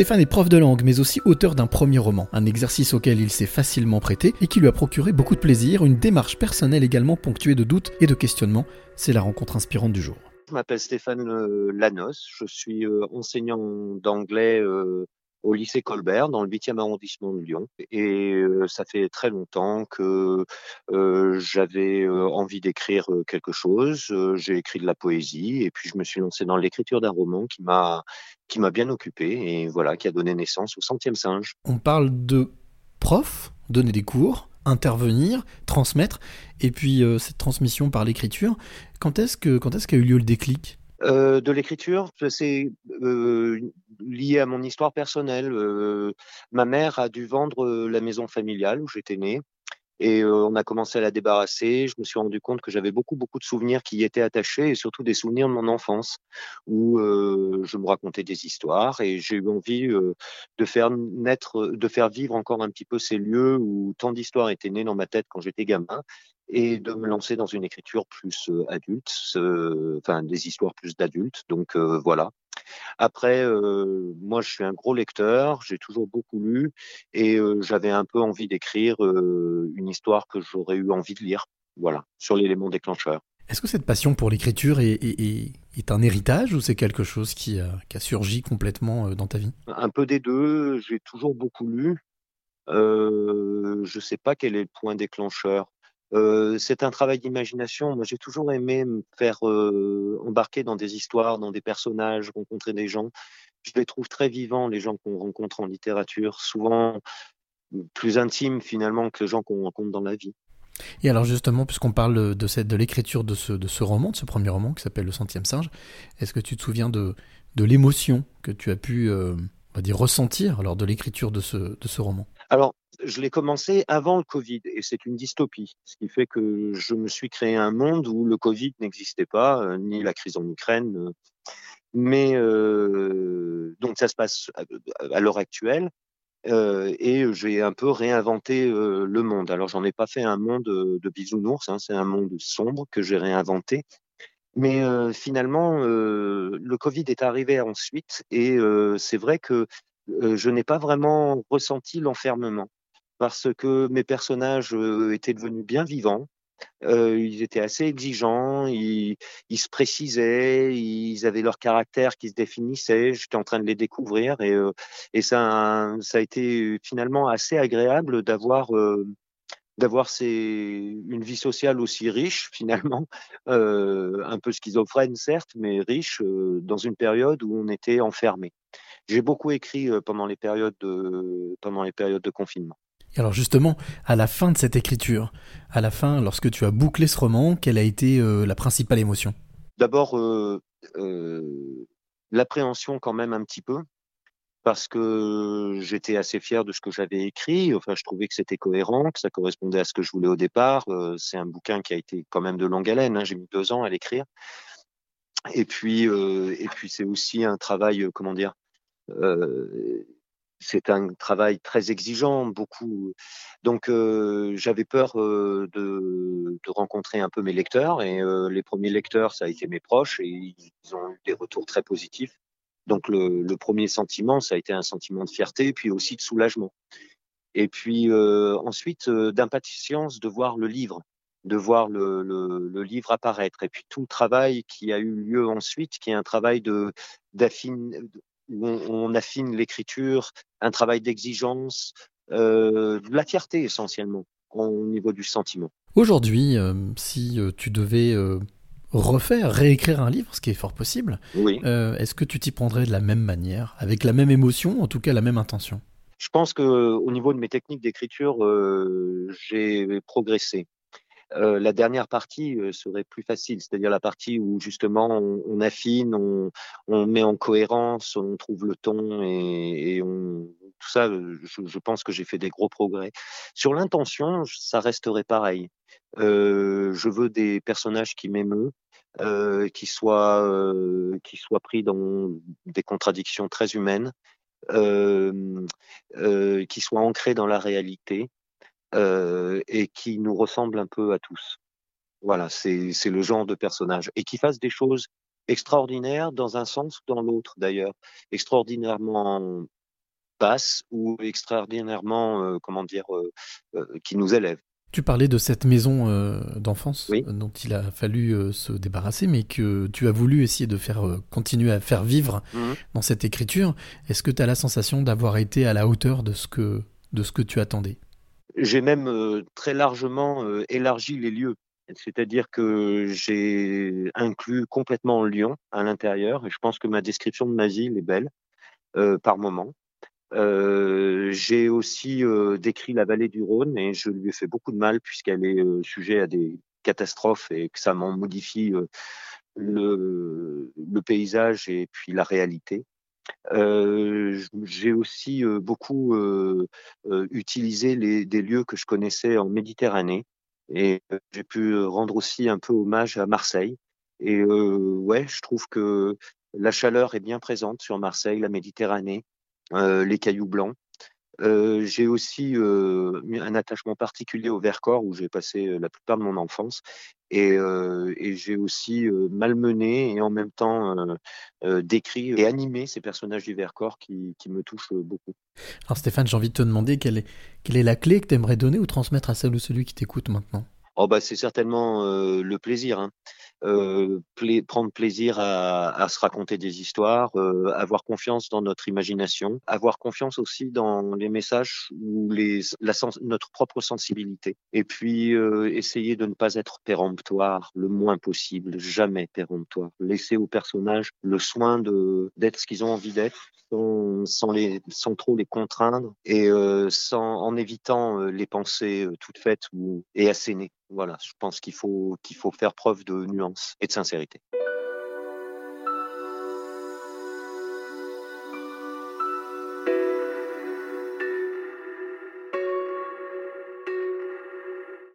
Stéphane est prof de langue, mais aussi auteur d'un premier roman, un exercice auquel il s'est facilement prêté et qui lui a procuré beaucoup de plaisir, une démarche personnelle également ponctuée de doutes et de questionnements. C'est la rencontre inspirante du jour. Je m'appelle Stéphane euh, Lanos, je suis euh, enseignant d'anglais euh, au lycée Colbert dans le 8e arrondissement de Lyon. Et euh, ça fait très longtemps que euh, j'avais euh, envie d'écrire quelque chose. J'ai écrit de la poésie et puis je me suis lancé dans l'écriture d'un roman qui m'a qui m'a bien occupé et voilà qui a donné naissance au centième singe. On parle de prof, donner des cours, intervenir, transmettre, et puis cette transmission par l'écriture. Quand est-ce que quand est-ce qu'a eu lieu le déclic? Euh, de l'écriture, c'est euh, lié à mon histoire personnelle. Euh, ma mère a dû vendre la maison familiale où j'étais né. Et on a commencé à la débarrasser. Je me suis rendu compte que j'avais beaucoup, beaucoup de souvenirs qui y étaient attachés et surtout des souvenirs de mon enfance où je me racontais des histoires et j'ai eu envie de faire naître, de faire vivre encore un petit peu ces lieux où tant d'histoires étaient nées dans ma tête quand j'étais gamin et de me lancer dans une écriture plus euh, adulte, euh, enfin des histoires plus d'adultes. Donc euh, voilà. Après, moi, je suis un gros lecteur, j'ai toujours beaucoup lu et j'avais un peu envie d'écrire une histoire que j'aurais eu envie de lire. Voilà, sur l'élément déclencheur. Est-ce que cette passion pour l'écriture est, est, est, un héritage ou c'est quelque chose qui a, qui a, surgi complètement dans ta vie? Un peu des deux. J'ai toujours beaucoup lu. Euh, je ne sais pas quel est le point déclencheur. Euh, c'est un travail d'imagination. Moi, j'ai toujours aimé me faire euh, embarquer dans des histoires, dans des personnages, rencontrer des gens. Je les trouve très vivants, les gens qu'on rencontre en littérature, souvent plus intimes finalement que les gens qu'on rencontre dans la vie. Et alors justement, puisqu'on parle de, cette, de l'écriture de ce, de ce roman, de ce premier roman qui s'appelle Le Centième Singe, est-ce que tu te souviens de, de l'émotion que tu as pu euh, on va dire, ressentir lors de l'écriture de ce, de ce roman? Alors, je l'ai commencé avant le Covid et c'est une dystopie, ce qui fait que je me suis créé un monde où le Covid n'existait pas, euh, ni la crise en Ukraine. Euh, mais euh, donc ça se passe à, l'heure actuelle euh, et j'ai un peu réinventé le monde. Alors j'en ai pas fait un monde de bisounours, hein, c'est un monde sombre que j'ai réinventé. Mais finalement, le Covid est arrivé ensuite et c'est vrai que je n'ai pas vraiment ressenti l'enfermement parce que mes personnages euh, étaient devenus bien vivants. Euh, ils étaient assez exigeants, ils, ils, se précisaient, ils avaient leur caractère qui se définissait. J'étais en train de les découvrir et, euh, et ça, ça a été finalement assez agréable d'avoir euh, d'avoir une vie sociale aussi riche finalement, euh, un peu schizophrène certes, mais riche euh, dans une période où on était enfermé. J'ai beaucoup écrit pendant les périodes de, pendant les périodes de confinement. Alors justement, à la fin de cette écriture, à la fin, lorsque tu as bouclé ce roman, quelle a été euh, la principale émotion? D'abord, euh, euh, l'appréhension quand même un petit peu, parce que j'étais assez fier de ce que j'avais écrit. Enfin, je trouvais que c'était cohérent, que ça correspondait à ce que je voulais au départ. C'est un bouquin qui a été quand même de longue haleine. Hein. J'ai mis deux ans à l'écrire. Et puis, et puis c'est aussi un travail, comment dire c'est un travail très exigeant, beaucoup. Donc euh, j'avais peur euh, de, de, rencontrer un peu mes lecteurs et euh, les premiers lecteurs, ça a été mes proches et ils ont eu des retours très positifs. Donc le, le premier sentiment, ça a été un sentiment de fierté puis aussi de soulagement. Et puis euh, ensuite euh, d'impatience de voir le livre, de voir le, le, le, livre apparaître et puis tout le travail qui a eu lieu ensuite, qui est un travail de d'affine où on, on affine l'écriture, un travail d'exigence, euh, de la fierté essentiellement au niveau du sentiment. Aujourd'hui, euh, si euh, tu devais refaire, réécrire un livre, ce qui est fort possible, oui. Est-ce que tu t'y prendrais de la même manière, avec la même émotion, en tout cas la même intention? Je pense que au niveau de mes techniques d'écriture, euh, j'ai progressé. Euh, la dernière partie euh, serait plus facile, c'est-à-dire la partie où justement on, on affine, on, on, met en cohérence, on trouve le ton et, et on, tout ça, je, je pense que j'ai fait des gros progrès. Sur l'intention, ça resterait pareil. Euh, je veux des personnages qui m'émeut, euh, qui soient euh, qui soient pris dans des contradictions très humaines, euh, qui soient ancrés dans la réalité euh, et qui nous ressemble un peu à tous. Voilà, c'est le genre de personnage. Et qui fasse des choses extraordinaires dans un sens ou dans l'autre d'ailleurs. Extraordinairement basse ou extraordinairement, comment dire, qui nous élève. Tu parlais de cette maison d'enfance dont il a fallu se débarrasser, mais que tu as voulu essayer de faire continuer à faire vivre mmh. dans cette écriture. Est-ce que tu as la sensation d'avoir été à la hauteur de ce que, de ce que tu attendais? J'ai même très largement élargi les lieux. C'est-à-dire que j'ai inclus complètement Lyon à l'intérieur et je pense que ma description de ma ville est belle euh, par moment. Euh, j'ai aussi euh, décrit la vallée du Rhône et je lui ai fait beaucoup de mal puisqu'elle est euh, sujet à des catastrophes et que ça m'en modifie euh, le, le, paysage et puis la réalité. J'ai aussi beaucoup utilisé des lieux que je connaissais en Méditerranée et j'ai pu rendre aussi un peu hommage à Marseille. Et euh, ouais, je trouve que la chaleur est bien présente sur Marseille, la Méditerranée, euh, les cailloux blancs. Euh, j'ai aussi euh, un attachement particulier au Vercors où j'ai passé la plupart de mon enfance et, euh, et j'ai aussi malmené et en même temps décrit et animé ces personnages du Vercors qui, qui me touchent beaucoup. Alors Stéphane, j'ai envie de te demander quelle est, quelle est la clé que tu aimerais donner ou transmettre à celle ou celui qui t'écoute maintenant? Oh bah c'est certainement le plaisir. Hein euh, prendre plaisir à, à, se raconter des histoires, euh, avoir confiance dans notre imagination, avoir confiance aussi dans les messages ou les, la notre propre sensibilité. Et puis euh, essayer de ne pas être péremptoire le moins possible, jamais péremptoire. Laisser aux personnages le soin de d'être ce qu'ils ont envie d'être, sans, sans, les, sans trop les contraindre et euh, sans, en évitant euh, les pensées toutes faites ou, et assénées. Voilà, je pense qu'il faut, qu'il faut faire preuve de nuance et de sincérité.